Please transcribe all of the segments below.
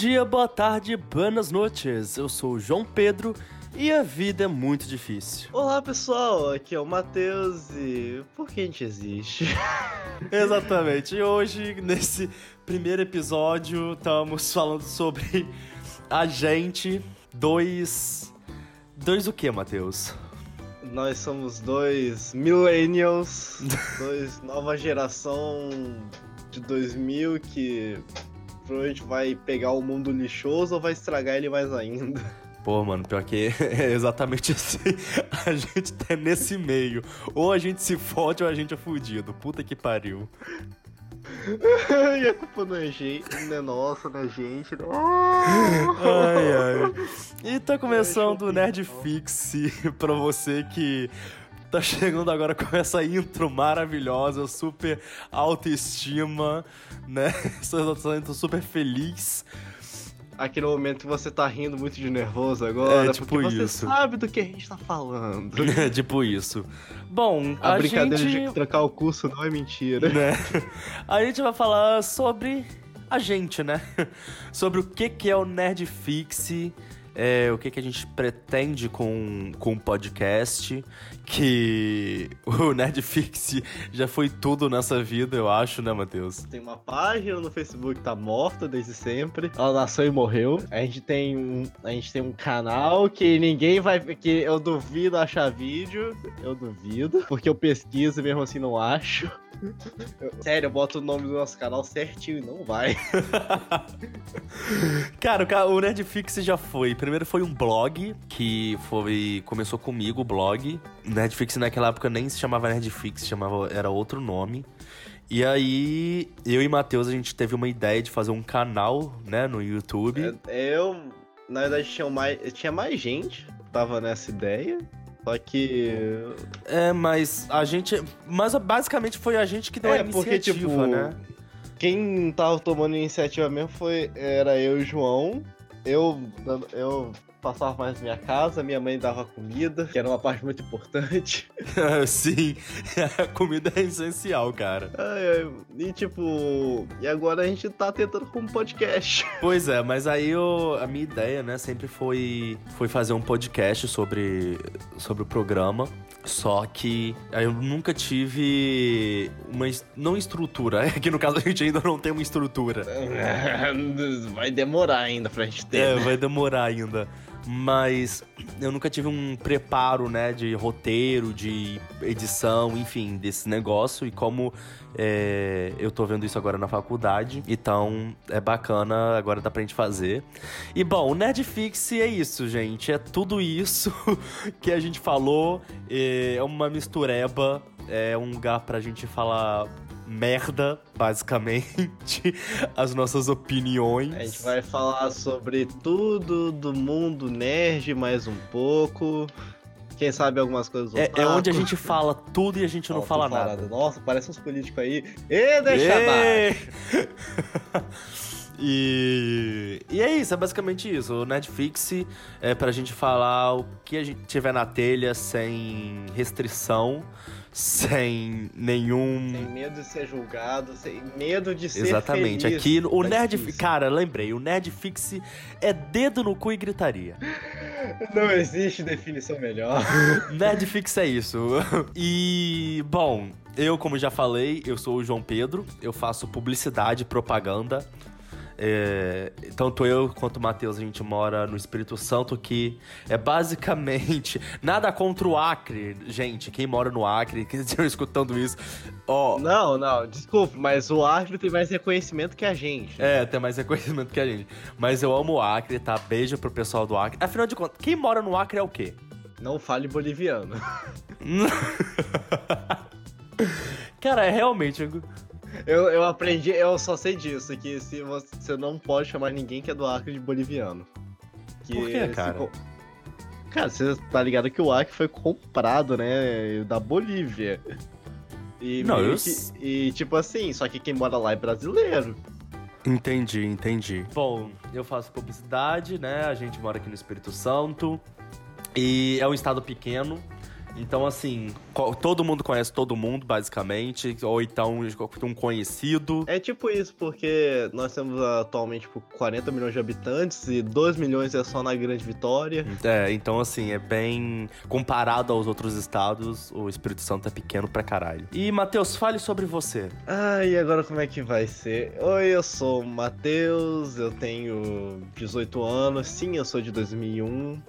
dia, boa tarde, buenas noches. Eu sou o João Pedro e a vida é muito difícil. Olá pessoal, aqui é o Matheus e por que a gente existe? Exatamente. E hoje, nesse primeiro episódio, estamos falando sobre a gente, dois. Dois o que, Matheus? Nós somos dois millennials, dois nova geração de 2000 que provavelmente vai pegar o mundo lixoso ou vai estragar ele mais ainda. Pô, mano, pior que é exatamente assim. A gente tá nesse meio. Ou a gente se fode ou a gente é fudido. Puta que pariu. e a culpa não é, gente, não é nossa, não é gente. Não. Ai, ai. E tá começando o Nerd Fix pra você que tá chegando agora com essa intro maravilhosa, super autoestima, né? Tô super feliz. Aquele momento que você tá rindo muito de nervoso agora, É, tipo porque você isso. sabe do que a gente tá falando. tipo isso. Bom, A, a, brincadeira gente... de trocar o curso não é mentira. né? A gente vai falar sobre a gente, né? Sobre o que, que é o Nerd Fix, é, o que, que a gente pretende com, com o podcast, que o Nerd Fix já foi tudo nessa vida, eu acho, né, Matheus? Tem uma página no Facebook que tá morta desde sempre. Ela nasceu e morreu. A gente tem um, a gente tem um canal que ninguém vai. que eu duvido achar vídeo. Eu duvido. Porque eu pesquiso e mesmo assim não acho. Sério, eu boto o nome do nosso canal certinho e não vai. Cara, o ca- o Nerdfix já foi. Primeiro foi um blog que foi começou comigo o blog. Nerdfix naquela época nem se chamava Nerdfix, chamava era outro nome. E aí eu e Matheus a gente teve uma ideia de fazer um canal, né, no YouTube. Eu, na verdade, tinha mais, tinha mais gente que tava nessa ideia. Só que. É, mas a gente, mas basicamente foi a gente que deu a É, porque, iniciativa, tipo, né? Quem tava tomando iniciativa mesmo foi era eu e o João. Eu, eu passava mais na minha casa, minha mãe dava comida, que era uma parte muito importante. Sim, a comida é essencial, cara. Ai, ai, E tipo, e agora a gente tá tentando com um podcast. Pois é, mas aí eu, a minha ideia, né, sempre foi, foi fazer um podcast sobre, sobre o programa. Só que eu nunca tive uma. Não estrutura, é que no caso a gente ainda não tem uma estrutura. Vai demorar ainda pra gente ter. É, né? vai demorar ainda. Mas eu nunca tive um preparo, né, de roteiro, de edição, enfim, desse negócio. E como é, eu tô vendo isso agora na faculdade, então é bacana, agora dá pra gente fazer. E bom, o Nerdfix é isso, gente. É tudo isso que a gente falou. É uma mistureba, é um lugar pra gente falar merda, basicamente, as nossas opiniões. A gente vai falar sobre tudo do mundo nerd mais um pouco. Quem sabe algumas coisas É, é onde a gente fala tudo e a gente não fala nada. falando, Nossa, parece uns políticos aí. E deixa abaixo. e, e é isso, é basicamente isso. O Netflix é pra gente falar o que a gente tiver na telha sem restrição, sem nenhum. Sem medo de ser julgado, sem medo de ser Exatamente. feliz. Aqui o Mas Nerd. isso. Cara, lembrei, o Nerdfix é dedo no cu e gritaria. Não existe definição melhor. Nerdfix é isso. E, bom, eu, como já falei, eu sou o João Pedro, eu faço publicidade e propaganda. É, tanto eu quanto o Matheus, a gente mora no Espírito Santo, que é basicamente nada contra o Acre. Gente, quem mora no Acre, que estão escutando isso, ó. Não, não, desculpe, mas o árbitro tem mais reconhecimento que a gente. É, tem mais reconhecimento que a gente. Mas eu amo o Acre, tá? Beijo pro pessoal do Acre. Afinal de contas, quem mora no Acre é o quê? Não fale boliviano. Cara, é realmente. Eu, eu aprendi, eu só sei disso, que se você, você não pode chamar ninguém que é do Acre de boliviano. Que Por quê, se cara? co- Cara, você tá ligado que o Acre foi comprado, né, da Bolívia. E, Não, eu que- e tipo assim, só que quem mora lá é brasileiro. Entendi, entendi. Bom, eu faço publicidade, né? A gente mora aqui no Espírito Santo. E é um estado pequeno. Então, assim, todo mundo conhece todo mundo, basicamente, ou então um conhecido. É tipo isso, porque nós temos atualmente tipo, 40 milhões de habitantes e 2 milhões é só na Grande Vitória. É, então, assim, é bem. Comparado aos outros estados, o Espírito Santo é pequeno pra caralho. E, Matheus, fale sobre você. Ah, e agora como é que vai ser? Oi, eu sou o Matheus, eu tenho 18 anos, sim, eu sou de 2001.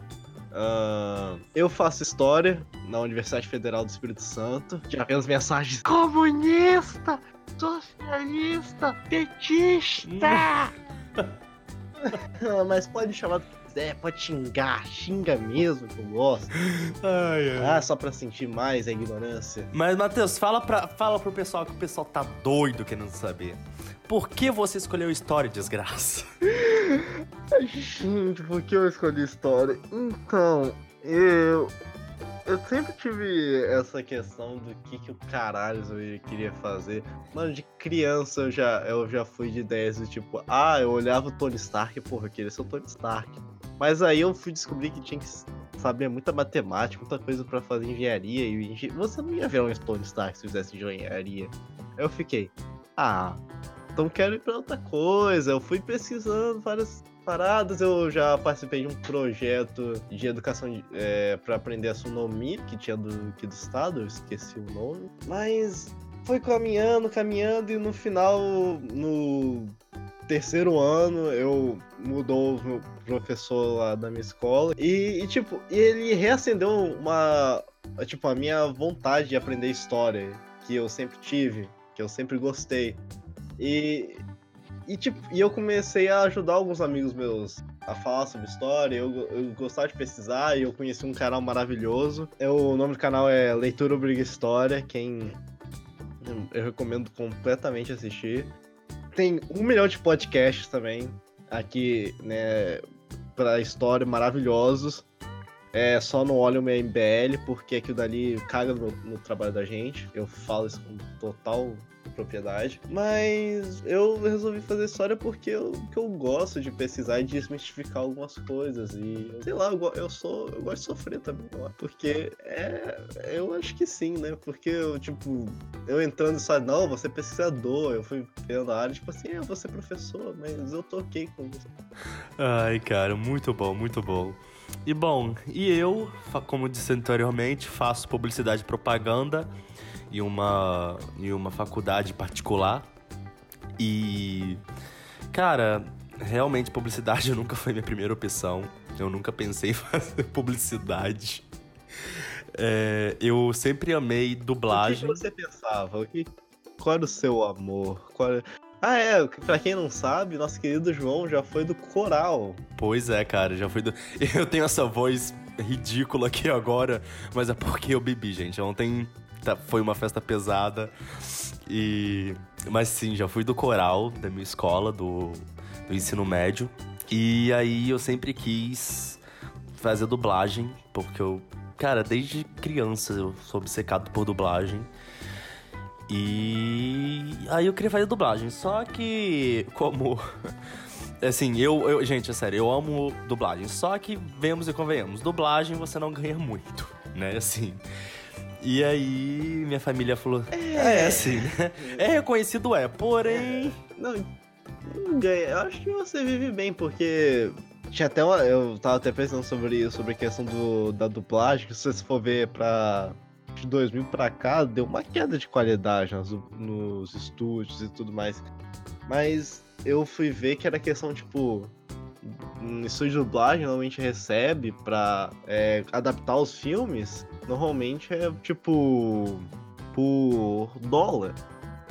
Uh, eu faço história na Universidade Federal do Espírito Santo. Já as mensagens comunista, socialista, petista. Mas pode chamar do que quiser, pode xingar, xinga mesmo que eu gosto. Ai, ai. Ah, só pra sentir mais a ignorância. Mas, Matheus, fala, pra, fala pro pessoal que o pessoal tá doido querendo saber. Por que você escolheu história, desgraça? Gente, por que eu escolhi história? Então, eu. Eu sempre tive essa questão do que, que o caralho eu queria fazer. Mano, de criança eu já, eu já fui de ideias do tipo, ah, eu olhava o Tony Stark porra, eu queria ser o Tony Stark. Mas aí eu fui descobrir que tinha que saber muita matemática, muita coisa para fazer engenharia. E você não ia ver um Tony Stark se fizesse engenharia. Eu fiquei, ah, então quero ir para outra coisa. Eu fui pesquisando várias paradas. Eu já participei de um projeto de educação é, para aprender astronomia que tinha do, aqui do estado, eu esqueci o nome. Mas foi caminhando, caminhando e no final, no terceiro ano, eu mudou o meu professor lá da minha escola e, e tipo, ele reacendeu uma tipo a minha vontade de aprender história que eu sempre tive, que eu sempre gostei. E, e, tipo, e eu comecei a ajudar alguns amigos meus a falar sobre história. Eu, eu gostava de pesquisar e eu conheci um canal maravilhoso. É, o nome do canal é Leitura Obriga História. Quem eu recomendo completamente assistir. Tem um milhão de podcasts também aqui, né, pra história maravilhosos. É só não olho o meu MBL, porque aquilo dali caga no, no trabalho da gente. Eu falo isso com total propriedade. Mas eu resolvi fazer história porque eu, que eu gosto de pesquisar e desmistificar algumas coisas. E, sei lá, eu, eu sou. Eu gosto de sofrer também, porque é. Eu acho que sim, né? Porque eu, tipo, eu entrando só, não, você é pesquisador, eu fui vendo a área, tipo assim, é, você é professor, mas eu toquei com isso. Ai, cara, muito bom, muito bom. E bom, e eu, como disse anteriormente, faço publicidade e propaganda em uma, em uma faculdade particular. E, cara, realmente publicidade nunca foi minha primeira opção. Eu nunca pensei em fazer publicidade. É, eu sempre amei dublagem. O que você pensava? O que, qual era o seu amor? Qual... Ah, é, pra quem não sabe, nosso querido João já foi do coral. Pois é, cara, já foi do. Eu tenho essa voz ridícula aqui agora, mas é porque eu bebi, gente. Ontem tá, foi uma festa pesada. E. Mas sim, já fui do coral da minha escola, do, do ensino médio. E aí eu sempre quis fazer dublagem, porque eu. Cara, desde criança eu sou obcecado por dublagem. E aí eu queria fazer dublagem. Só que, como. Assim, eu, eu. Gente, é sério, eu amo dublagem. Só que, vemos e convenhamos, dublagem você não ganha muito, né? Assim. E aí minha família falou: É, é assim, né? É reconhecido, é, porém. É, não, não ganha. Eu acho que você vive bem, porque. Tinha até uma, Eu tava até pensando sobre, sobre a questão do, da dublagem, que se você for ver pra. De 2000 pra cá, deu uma queda de qualidade nos, nos estúdios e tudo mais. Mas eu fui ver que era questão, tipo, um estúdio de dublagem normalmente recebe pra é, adaptar os filmes, normalmente é tipo por dólar.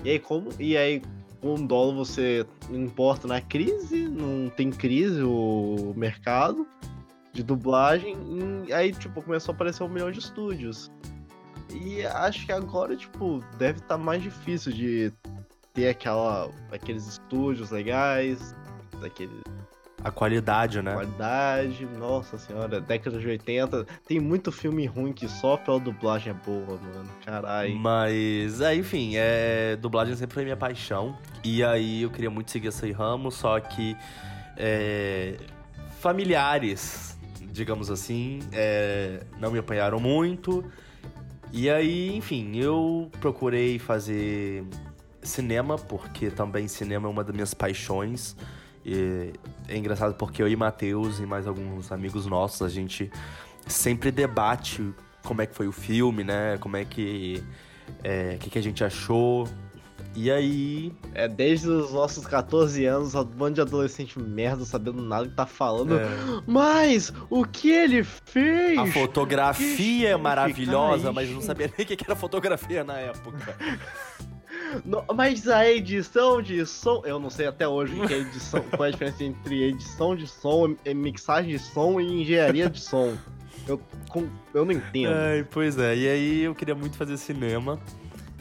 E aí como e aí com dólar você importa na crise, não tem crise o mercado de dublagem, e aí tipo começou a aparecer um milhão de estúdios. E acho que agora tipo deve estar tá mais difícil de ter aquela aqueles estúdios legais, daquele a qualidade, né? Qualidade, nossa senhora, década de 80. Tem muito filme ruim que só pela dublagem é boa, mano. Caralho. Mas, é, enfim, é, dublagem sempre foi minha paixão. E aí eu queria muito seguir esse ramo, só que é, familiares, digamos assim, é, não me apanharam muito. E aí, enfim, eu procurei fazer cinema, porque também cinema é uma das minhas paixões. E é engraçado porque eu e Matheus e mais alguns amigos nossos, a gente sempre debate como é que foi o filme, né? Como é que. É, que, que a gente achou. E aí. É, desde os nossos 14 anos, um bando de adolescente merda, sabendo nada que tá falando. É. Mas o que ele fez? A fotografia é maravilhosa, mas não sabia nem o que era fotografia na época. No, mas a edição de som, eu não sei até hoje que é edição, qual é a diferença entre edição de som, mixagem de som e engenharia de som. Eu, com, eu não entendo. Pois é, e aí eu queria muito fazer cinema.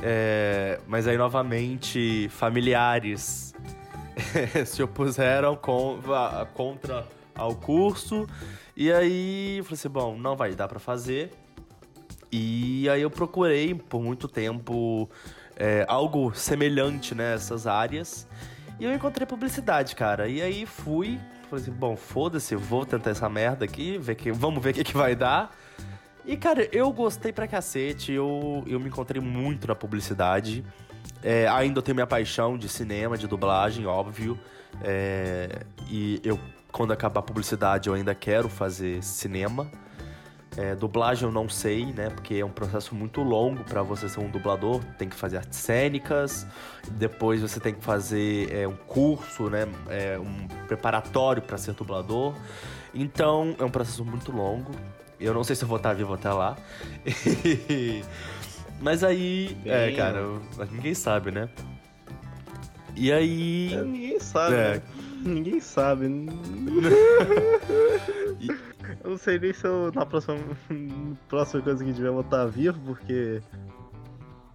É, mas aí, novamente, familiares se opuseram com, a, contra ao curso. E aí, eu falei assim, bom, não vai dar para fazer. E aí eu procurei por muito tempo é, algo semelhante nessas áreas. E eu encontrei publicidade, cara. E aí fui, falei assim, bom, foda-se, vou tentar essa merda aqui, ver que, vamos ver o que, que vai dar. E, cara, eu gostei pra cacete, eu, eu me encontrei muito na publicidade. É, ainda tenho minha paixão de cinema, de dublagem, óbvio. É, e eu, quando acabar a publicidade, eu ainda quero fazer cinema. É, dublagem eu não sei, né? Porque é um processo muito longo para você ser um dublador. Tem que fazer artes cênicas, depois você tem que fazer é, um curso, né? É, um preparatório para ser dublador. Então é um processo muito longo. Eu não sei se eu vou estar vivo até lá. Mas aí, é, cara, ninguém sabe, né? E aí. É, ninguém sabe. É. Né? Ninguém sabe. eu não sei nem se eu na próxima, próxima coisa que tiver vou estar vivo, porque.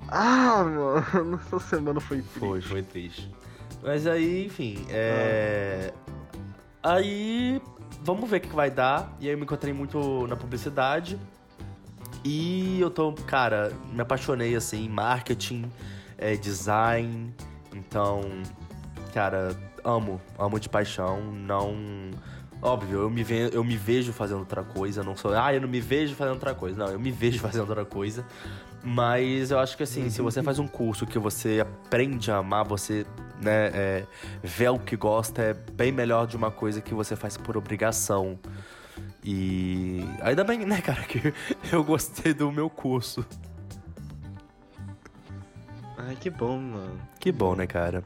Ah, mano, essa semana foi triste. Foi, foi triste. Mas aí, enfim, é. Ah. Aí vamos ver o que vai dar. E aí eu me encontrei muito na publicidade. E eu tô, cara, me apaixonei assim em marketing, é, design. Então, cara, amo, amo de paixão. Não. Óbvio, eu me, ve eu me vejo fazendo outra coisa. Não sou, ah, eu não me vejo fazendo outra coisa. Não, eu me vejo fazendo outra coisa. Mas eu acho que assim, se você faz um curso que você aprende a amar, você né, é, vê o que gosta, é bem melhor de uma coisa que você faz por obrigação. E ainda bem, né, cara, que eu gostei do meu curso. Ai, que bom, mano. Que bom, né, cara?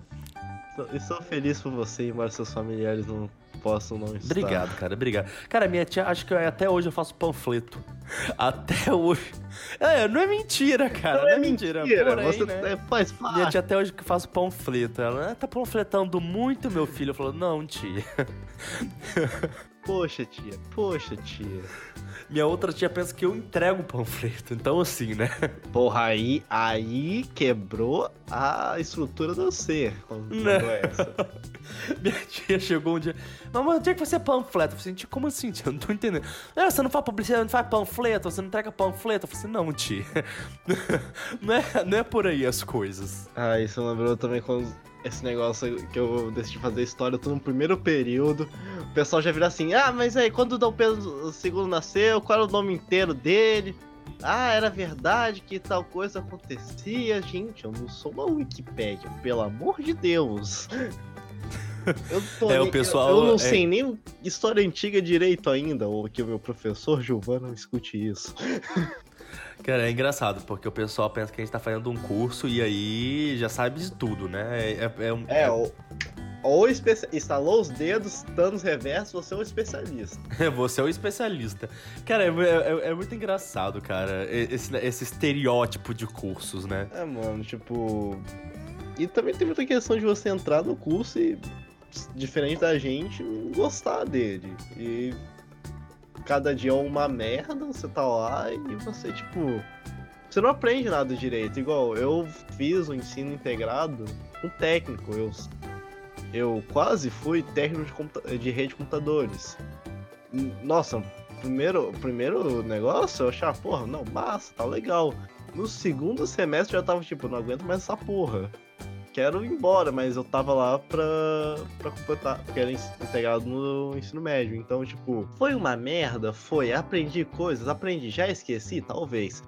Eu sou feliz por você, embora seus familiares não possam não estar. Obrigado, cara, obrigado. Cara, minha tia, acho que até hoje eu faço panfleto. Até hoje. É, não é mentira, cara. Não, não é, é mentira. mentira. Porém, você né? faz parte. Minha tia até hoje que faz panfleto. Ela tá panfletando muito, meu filho. Eu falo, não, tia. Poxa, tia. Poxa, tia. Minha outra tia pensa que eu entrego o panfleto. Então, assim, né? Porra, aí, aí quebrou a estrutura do ser. Essa. Minha tia chegou um dia. Mamãe, onde é que você é panfleto? Eu falei assim, como assim, tia? Eu não tô entendendo. Ah, você não faz publicidade, não faz panfleto, você não entrega panfleto. Eu falei assim, não, tia. não, é, não é por aí as coisas. Ah, isso lembrou também quando esse negócio que eu decidi fazer história, eu tô no primeiro período. O pessoal já vira assim: ah, mas aí, quando o Dom Pedro II nasceu, qual era o nome inteiro dele? Ah, era verdade que tal coisa acontecia. Gente, eu não sou uma Wikipédia, pelo amor de Deus. Eu, tô, é, o pessoal, eu, eu não é... sei nem história antiga direito ainda, ou que o meu professor Giovanna escute isso. Cara, é engraçado, porque o pessoal pensa que a gente tá fazendo um curso e aí já sabe de tudo, né? É, é, é, um, é ou, ou especia... instalou os dedos, danos reversos, você é um especialista. você é um especialista. Cara, é, é, é, muito engraçado, cara, esse, esse estereótipo de cursos, né? É, mano, tipo. E também tem muita questão de você entrar no curso e, diferente da gente, gostar dele. E cada dia é uma merda, você tá lá e você, tipo. Você não aprende nada direito. Igual, eu fiz o ensino integrado com técnico. Eu, eu quase fui técnico de, de rede de computadores. Nossa, primeiro, primeiro negócio eu achava, porra, não, massa, tá legal. No segundo semestre eu já tava tipo, não aguento mais essa porra quero ir embora, mas eu tava lá pra, pra completar, porque era integrado no ensino médio. Então, tipo, foi uma merda? Foi. Aprendi coisas? Aprendi. Já esqueci? Talvez.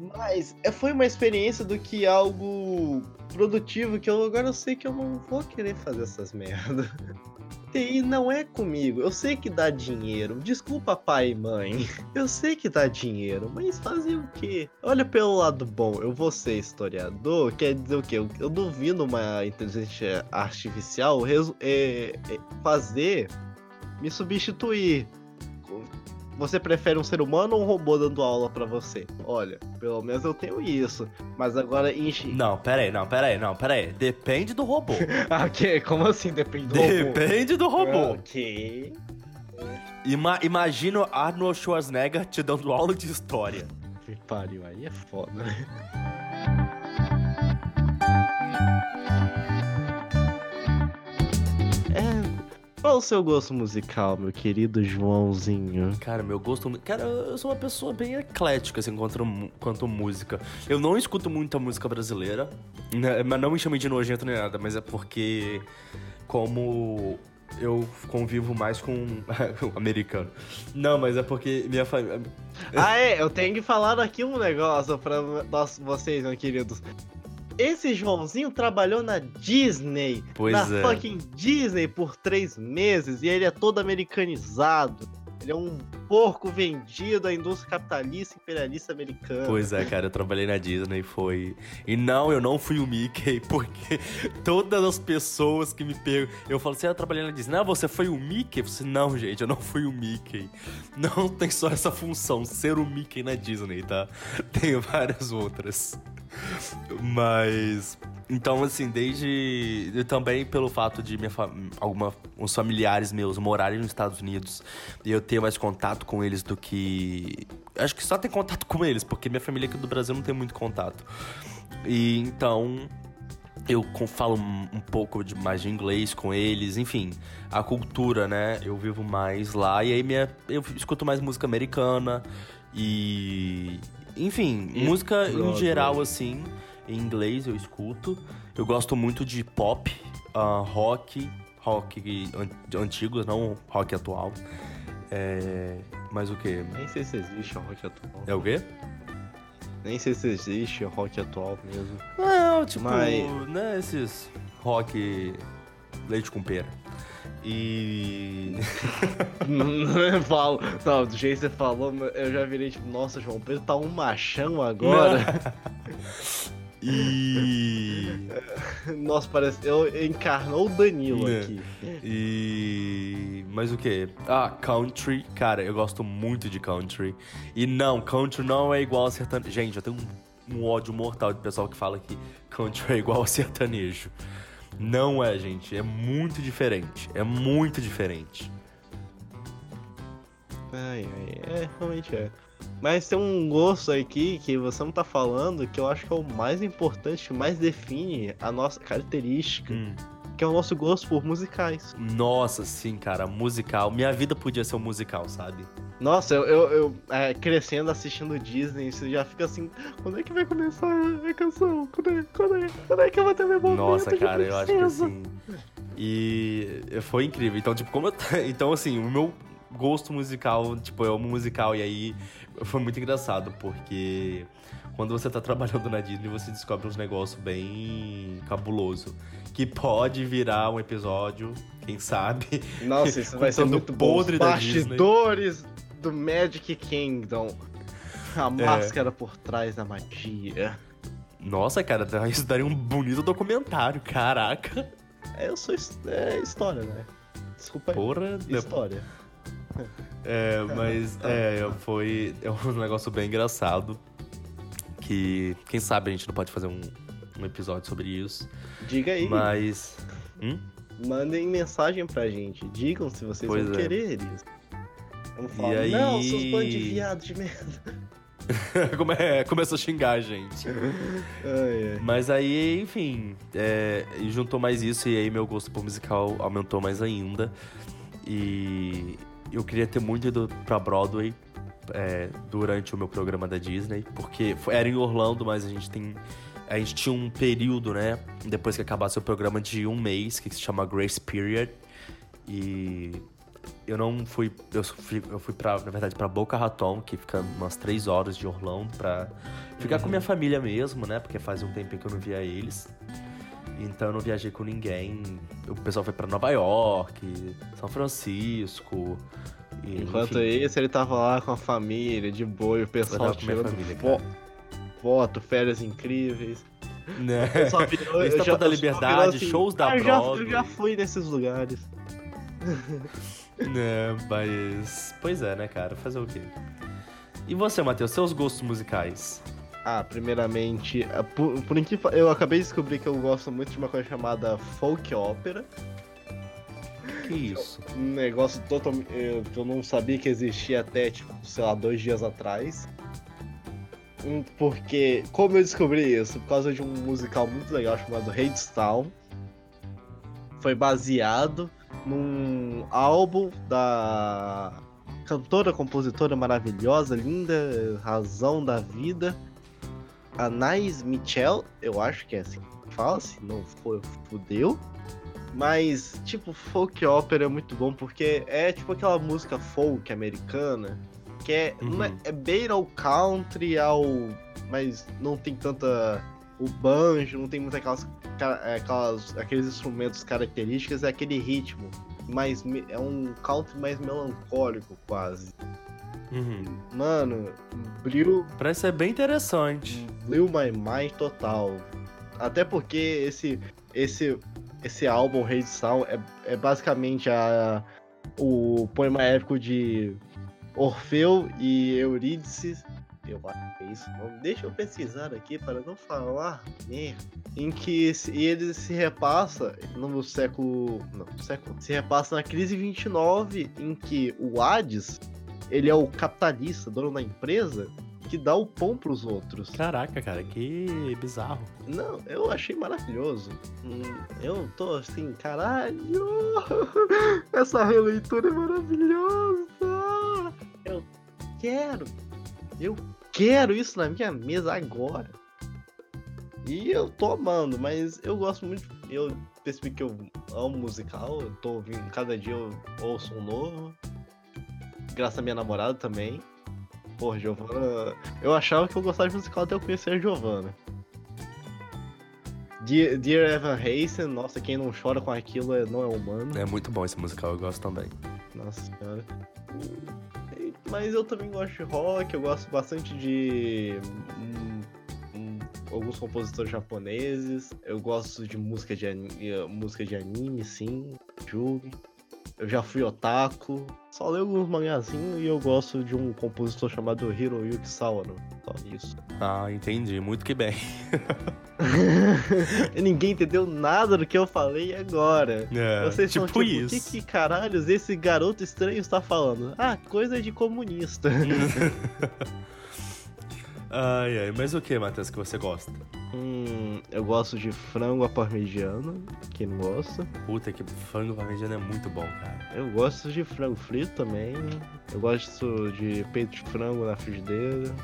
Mas é, foi uma experiência do que algo produtivo que eu agora eu sei que eu não vou querer fazer essas merdas. TI não é comigo. Eu sei que dá dinheiro. Desculpa, pai e mãe. Eu sei que dá dinheiro, mas fazer o quê? Olha pelo lado bom. Eu vou ser historiador. Quer dizer o quê? Eu, eu duvido uma inteligência artificial é, é, fazer me substituir. Você prefere um ser humano ou um robô dando aula para você? Olha, pelo menos eu tenho isso. Mas agora enche. Não, pera aí, não, pera aí, não, pera aí. Depende do robô. ok, como assim depende do robô? Depende do robô. Ok. Ima imagina Arnold Schwarzenegger te dando aula de história. Que pariu, aí é foda, né? O seu gosto musical, meu querido Joãozinho? Cara, meu gosto. Cara, eu sou uma pessoa bem eclética, assim, quanto, quanto música. Eu não escuto muita música brasileira, né, mas não me chame de nojento nem nada, mas é porque, como eu convivo mais com americano. Não, mas é porque minha família. Ah, é, eu tenho que falar aqui um negócio pra nós, vocês, meus queridos. Esse Joãozinho trabalhou na Disney. Pois na é. fucking Disney por três meses. E ele é todo americanizado. Ele é um porco vendido à indústria capitalista imperialista americana. Pois é, cara, eu trabalhei na Disney e foi. E não, eu não fui o Mickey, porque todas as pessoas que me perguntam. Eu falo assim, ah, eu trabalhei na Disney. Não, você foi o Mickey? Eu falei, assim, não, gente, eu não fui o Mickey. Não tem só essa função, ser o Mickey na Disney, tá? Tem várias outras. Mas. Então, assim, desde. Também pelo fato de minha fam... alguma familiares meus morarem nos Estados Unidos e eu ter mais contato com eles do que. Acho que só ter contato com eles, porque minha família aqui do Brasil não tem muito contato. E então. Eu falo um pouco de mais de inglês com eles, enfim, a cultura, né? Eu vivo mais lá e aí minha, eu escuto mais música americana e, enfim, e música em geral, assim, em inglês eu escuto. Eu gosto muito de pop, uh, rock, rock antigos, não rock atual. É... Mas o que? Nem sei se existe rock atual. É o quê? Nem sei se existe rock atual mesmo. Não, tipo, Mas... né, esses rock leite com pera. E. não falo. Não, do jeito que você falou, eu já virei tipo, nossa, João Pedro tá um machão agora. e. Nossa, parece. Eu encarnou o Danilo né. aqui. E. Mas o que? Ah, country. Cara, eu gosto muito de country. E não, country não é igual a sertanejo. Gente, eu tenho um, um ódio mortal de pessoal que fala que country é igual a sertanejo. Não é, gente. É muito diferente. É muito diferente. Ai, ai, é, realmente é. Mas tem um gosto aqui que você não tá falando que eu acho que é o mais importante, que mais define a nossa característica. Hum. Que é o nosso gosto por musicais. Nossa, sim, cara, musical. Minha vida podia ser um musical, sabe? Nossa, eu, eu, eu é, crescendo assistindo Disney, você já fica assim, quando é que vai começar a canção? Quando é, quando é, quando é que eu vou ter meu momento Nossa, cara, eu acho que assim. E foi incrível. Então, tipo, como eu, Então, assim, o meu gosto musical, tipo, eu amo musical, e aí foi muito engraçado, porque quando você tá trabalhando na Disney, você descobre uns negócios bem cabuloso. Que pode virar um episódio, quem sabe. Nossa, isso vai ser muito podre bom. Os bastidores do Magic Kingdom. A é. máscara por trás da magia. Nossa, cara, isso daria um bonito documentário, caraca. É, eu sou é, história, né? Desculpa aí. Porra, história. É, mas é, foi é um negócio bem engraçado. Que quem sabe a gente não pode fazer um, um episódio sobre isso. Diga aí. Mas. Hum? Mandem mensagem pra gente. Digam se vocês pois vão é. querer isso. Vamos falar, e aí... não, seus bandos de viado de merda. Come, é, começou a xingar a gente. ai, ai. Mas aí, enfim, é, juntou mais isso e aí meu gosto por musical aumentou mais ainda. E eu queria ter muito ido pra Broadway é, durante o meu programa da Disney, porque era em Orlando, mas a gente tem. A gente tinha um período, né? Depois que acabasse o programa de um mês, que se chama Grace Period. E eu não fui. Eu fui, eu fui pra, na verdade, pra Boca Raton, que fica umas três horas de Orlando, pra ficar Uhum. com minha família mesmo, né? Porque fazia um tempinho que eu não via eles. Então eu não viajei com ninguém. O pessoal foi pra Nova York, São Francisco. Enquanto enfim, isso, ele tava lá com a família, de boa, e o pessoal tirando família, fo- cara. foto, férias incríveis. Né? Eu só vi- eu- eu Estátua já- da Liberdade, virou shows da ah, eu já, eu Broadway." já fui nesses lugares. né, mas. Pois é, né, cara? Fazer o quê? E você, Matheus, seus gostos musicais? Ah, primeiramente, ah, por, por incrível, eu acabei de descobrir que eu gosto muito de uma coisa chamada folk opera. Que isso? Um negócio totalmente eh, que eu não sabia que existia até, tipo, sei lá, dois dias atrás. Porque, como eu descobri isso? Por causa de um musical muito legal chamado Hadestown. Foi baseado num álbum da cantora, compositora maravilhosa, linda, razão da vida, Anais Mitchell, eu acho que é assim fala, se não for, fudeu. Mas, tipo, folk opera é muito bom porque é tipo aquela música folk americana que é, não é, Uhum. é beira ao country, ao. Mas não tem tanta. O banjo, não tem muito aquelas, é, aquelas aqueles instrumentos característicos, é aquele ritmo. Mais, é um country mais melancólico, quase. Uhum. Mano, blew, Parece ser bem interessante. blew my mind total. Até porque esse esse esse álbum Rei de Sal é, é basicamente a o poema épico de Orfeu e Eurídice. Eu acho é isso. Deixa eu pesquisar aqui para não falar merda. Em que ele se repassa no século. Não, século. Se repassa na crise 29, em que o Hades ele é o capitalista, dono da empresa, que dá o pão pros outros. Caraca, cara, que bizarro. Não, eu achei maravilhoso. Hum, Eu tô assim, caralho! Essa releitura é maravilhosa! Eu quero! Eu quero isso na minha mesa agora! E eu tô amando, mas eu gosto muito. Eu percebi que eu amo musical, eu tô ouvindo, cada dia eu ouço um novo. Graças à minha namorada também. Porra, Giovanna. Eu achava que eu gostava de musical até eu conhecer a Giovanna. Dear, Dear Evan Hansen, nossa, quem não chora com aquilo é- não é humano. É muito bom esse musical, eu gosto também. Nossa senhora. Mas eu também gosto de rock, eu gosto bastante de. hum, hum, alguns compositores japoneses. Eu gosto de música de, ani- eh, música de anime, sim. Julgue. Eu já fui otaku. Só leio alguns mangazinhos e eu gosto de um compositor chamado Hiroyuki Sawano. Só isso. Ah, entendi. Muito que bem. Ninguém entendeu nada do que eu falei agora. É, Vocês tipo são tipo, isso. o que, que caralhos esse garoto estranho está falando? Ah, coisa de comunista. ai, ai. Mas o que, Matheus, que você gosta? Hum, eu gosto de frango à parmegiana, quem não gosta. Puta, que frango parmegiana é muito bom, cara. Eu gosto de frango frito também. Eu gosto de peito de frango na frigideira.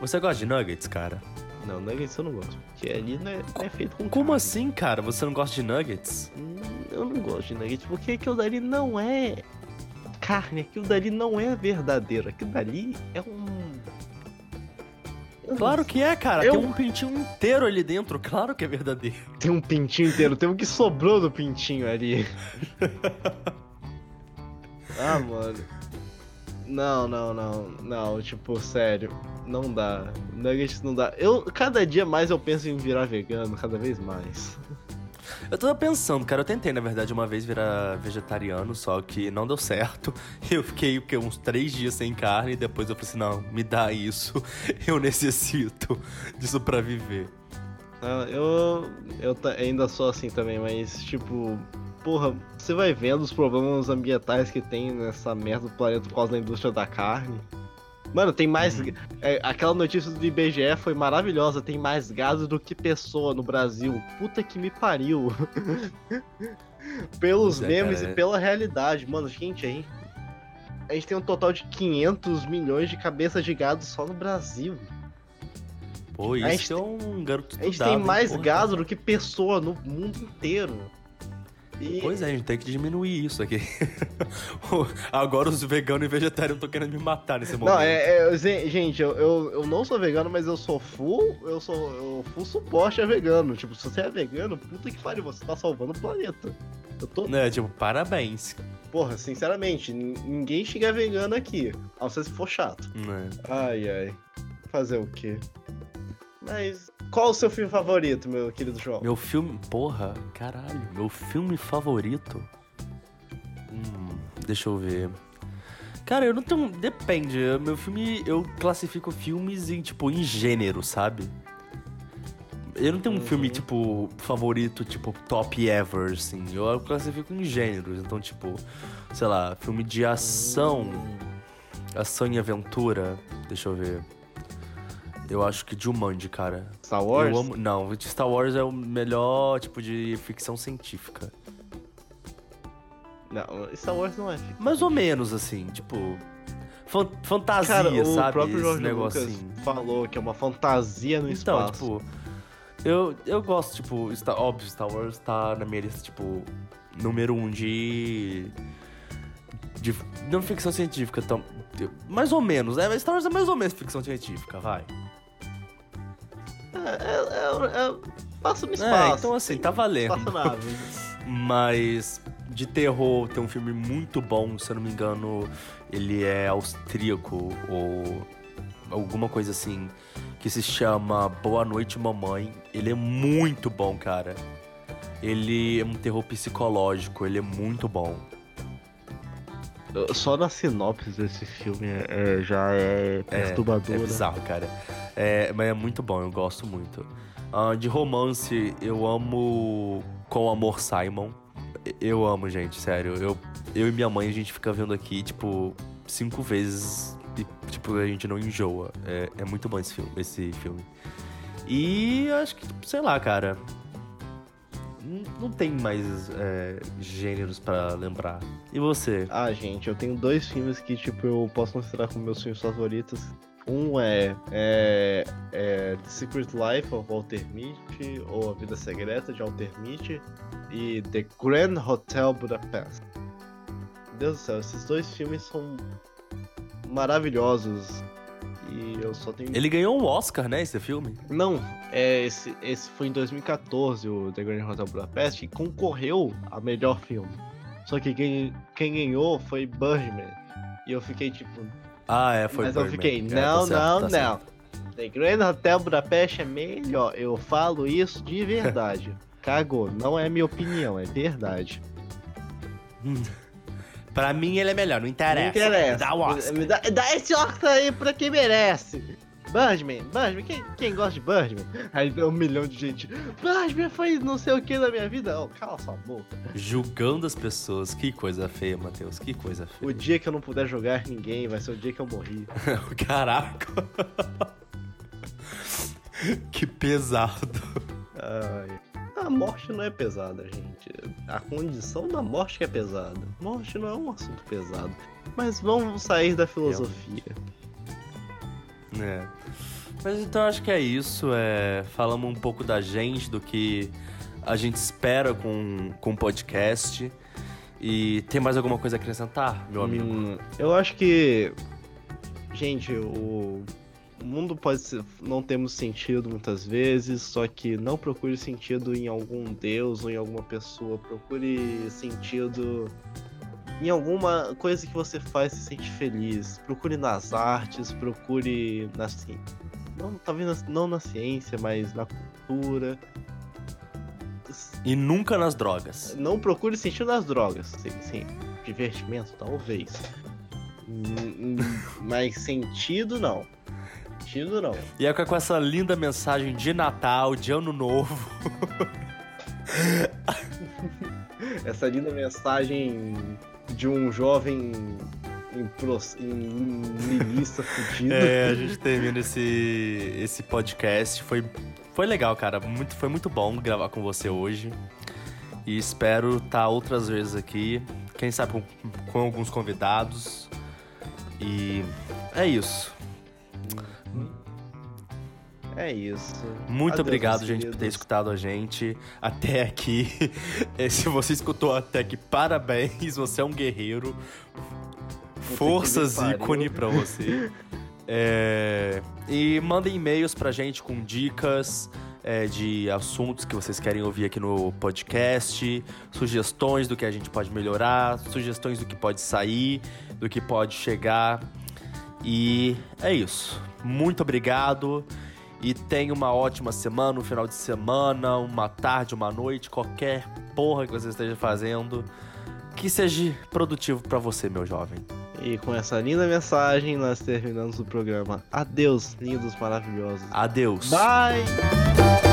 Você gosta de nuggets, cara? Não, nuggets eu não gosto, porque ali não é, não é feito com Como carne. assim, cara? Você não gosta de nuggets? Hum, Eu não gosto de nuggets, porque aquilo dali não é carne, aquilo dali não é verdadeiro, aquilo dali é um. Não Claro que é, cara. Eu- Tem um pintinho inteiro ali dentro. Claro que é verdadeiro. Tem um pintinho inteiro, tem um que sobrou do pintinho ali. ah, mano. Não, não, não, não, tipo, sério, não dá. Nuggets não dá. Eu, cada dia mais eu penso em virar vegano, cada vez mais. Eu tava pensando, cara, eu tentei, na verdade, uma vez virar vegetariano, só que não deu certo. Eu fiquei o quê, uns três dias sem carne e depois eu falei assim, não, me dá isso. Eu necessito disso pra viver. Ah, Eu, eu ainda sou assim também, mas tipo, porra, você vai vendo os problemas ambientais que tem nessa merda do planeta por causa da indústria da carne. Mano, tem mais. Uhum. é, aquela notícia do IBGE foi maravilhosa. Tem mais gado do que pessoa no Brasil. Puta que me pariu. Pelos é, memes cara, e é- pela realidade. Mano, gente, aí. A gente tem um total de 500 milhões de cabeças de gado só no Brasil. Pô, A isso gente é um garoto A gente tem mais porra. gado do que pessoa no mundo inteiro. E Pois é, a gente tem que diminuir isso aqui. Agora os veganos e vegetarianos estão querendo me matar nesse momento. Não, é, é, gente, eu, eu, eu não sou vegano, mas eu sou full, eu sou eu full suporte a vegano. Tipo, se você é vegano, puta que pariu, você tá salvando o planeta. Eu tô, É, tipo, parabéns. porra, sinceramente, ninguém chega vegano aqui, a não ser se for chato. né? Ai, ai, fazer o quê? Mas, qual o seu filme favorito, meu querido João? Meu filme. Porra, caralho. Meu filme favorito? Hum, deixa eu ver. Cara, eu não tenho. Depende. Meu filme. Eu classifico filmes em, tipo, em gênero, sabe? Eu não tenho um Uhum. filme, tipo, favorito, tipo, top ever, assim. Eu classifico em gêneros. Então, tipo, sei lá, filme de ação. Hum, Ação e aventura. Deixa eu ver. Eu acho que Jumanji, cara. Star Wars? Eu amo. Não, Star Wars é o melhor tipo de ficção científica. Não, Star Wars não é ficção. Mais ou menos, assim, tipo. fan- fantasia, Cara, o sabe? próprio Esse Jorge Lucas assim. falou que é uma fantasia no Então, espaço. tipo. Eu, eu gosto, tipo, Star, óbvio, Star Wars tá na minha lista, tipo, número um de. De. Não ficção científica, tão, mais ou menos. É, Star Wars é mais ou menos ficção científica, vai. É, é, é, é, passa no É, espaço. então assim, tá valendo. Mas de terror tem um filme muito bom, se eu não me engano, ele é austríaco ou alguma coisa assim, que se chama Boa Noite Mamãe. Ele é muito bom, cara. Ele é um terror psicológico, ele é muito bom. Só na sinopse desse filme é, é- já é perturbador. É né? bizarro, cara. É, mas é muito bom, eu gosto muito. Ah, de romance, eu amo Com Amor Simon. Eu amo, gente, sério. Eu, eu e minha mãe, a gente fica vendo aqui, tipo, cinco vezes e, tipo, a gente não enjoa. É, é muito bom esse filme, esse filme. E acho que, sei lá, cara. Não, tem mais é, gêneros pra lembrar. E você? Ah, gente, eu tenho dois filmes que, tipo, eu posso considerar como meus filmes favoritos. Um é, é, é The Secret Life of Walter Mitty, ou A Vida Secreta de Walter Mitty, e The Grand Hotel Budapest. Deus do céu, esses dois filmes são maravilhosos. E eu só tenho. Ele ganhou um Oscar, né, esse filme? Não, é, esse, esse foi em 2014, o The Grand Hotel Budapest, e concorreu a melhor filme. Só que quem, quem ganhou foi Birdman. E eu fiquei tipo. Ah, é, foi mas eu fiquei, É, tá não, certo, não, tá não. certo. The Grand Hotel Budapest é melhor. Eu falo isso de verdade. Cagou, não é minha opinião, é verdade. Pra mim ele é melhor, não interessa. Não interessa. Dá o Oscar. Me dá, dá esse Oscar aí pra quem merece. Birdman, Birdman, quem, quem gosta de Birdman? Aí um milhão de gente. Birdman foi não sei o que na minha vida. Oh, cala sua boca. Julgando as pessoas. Que coisa feia, Matheus. Que coisa O feia. dia que eu não puder jogar ninguém vai ser o dia que eu morri. Caraca. que pesado. Ai. A morte não é pesada, gente. A condição da morte que é pesada. Morte não é um assunto pesado. Mas vamos sair da filosofia. É. Mas então acho que é isso. É... Falamos um pouco da gente, do que a gente espera com, com o podcast. E tem mais alguma coisa a acrescentar, meu amigo? Hum, eu acho que. Gente, o. O mundo pode ser, não temos sentido muitas vezes, só que não procure sentido em algum deus ou em alguma pessoa. Procure sentido em alguma coisa que você faz e se sente feliz. Procure nas artes, procure na ci- não talvez não na ciência, mas na cultura. E nunca nas drogas. Não procure sentido nas drogas. Sim, sim. Divertimento, talvez. Mas sentido, não. Sentido, não. E é com essa linda mensagem de Natal, de Ano Novo. Essa linda mensagem de um jovem em, niilista fudido. É, a gente termina esse, esse podcast. Foi, foi legal, cara. Muito, foi muito bom gravar com você hoje. E espero estar outras vezes aqui. Quem sabe com, com alguns convidados. E é isso. É isso. Muito Adeus, obrigado, gente, por ter queridos. escutado a gente até aqui. Eh, Se você escutou até aqui, parabéns, você é um guerreiro. Forças ícone pra você. É, E mandem e-mails pra gente com dicas é, de assuntos que vocês querem ouvir aqui no podcast, sugestões do que a gente pode melhorar, sugestões do que pode sair, do que pode chegar. E é isso. Muito obrigado. E tenha uma ótima semana, um final de semana, uma tarde, uma noite, qualquer porra que você esteja fazendo. Que seja produtivo pra você, meu jovem. E com essa linda mensagem, nós terminamos o programa. Adeus, lindos maravilhosos. Adeus. Bye!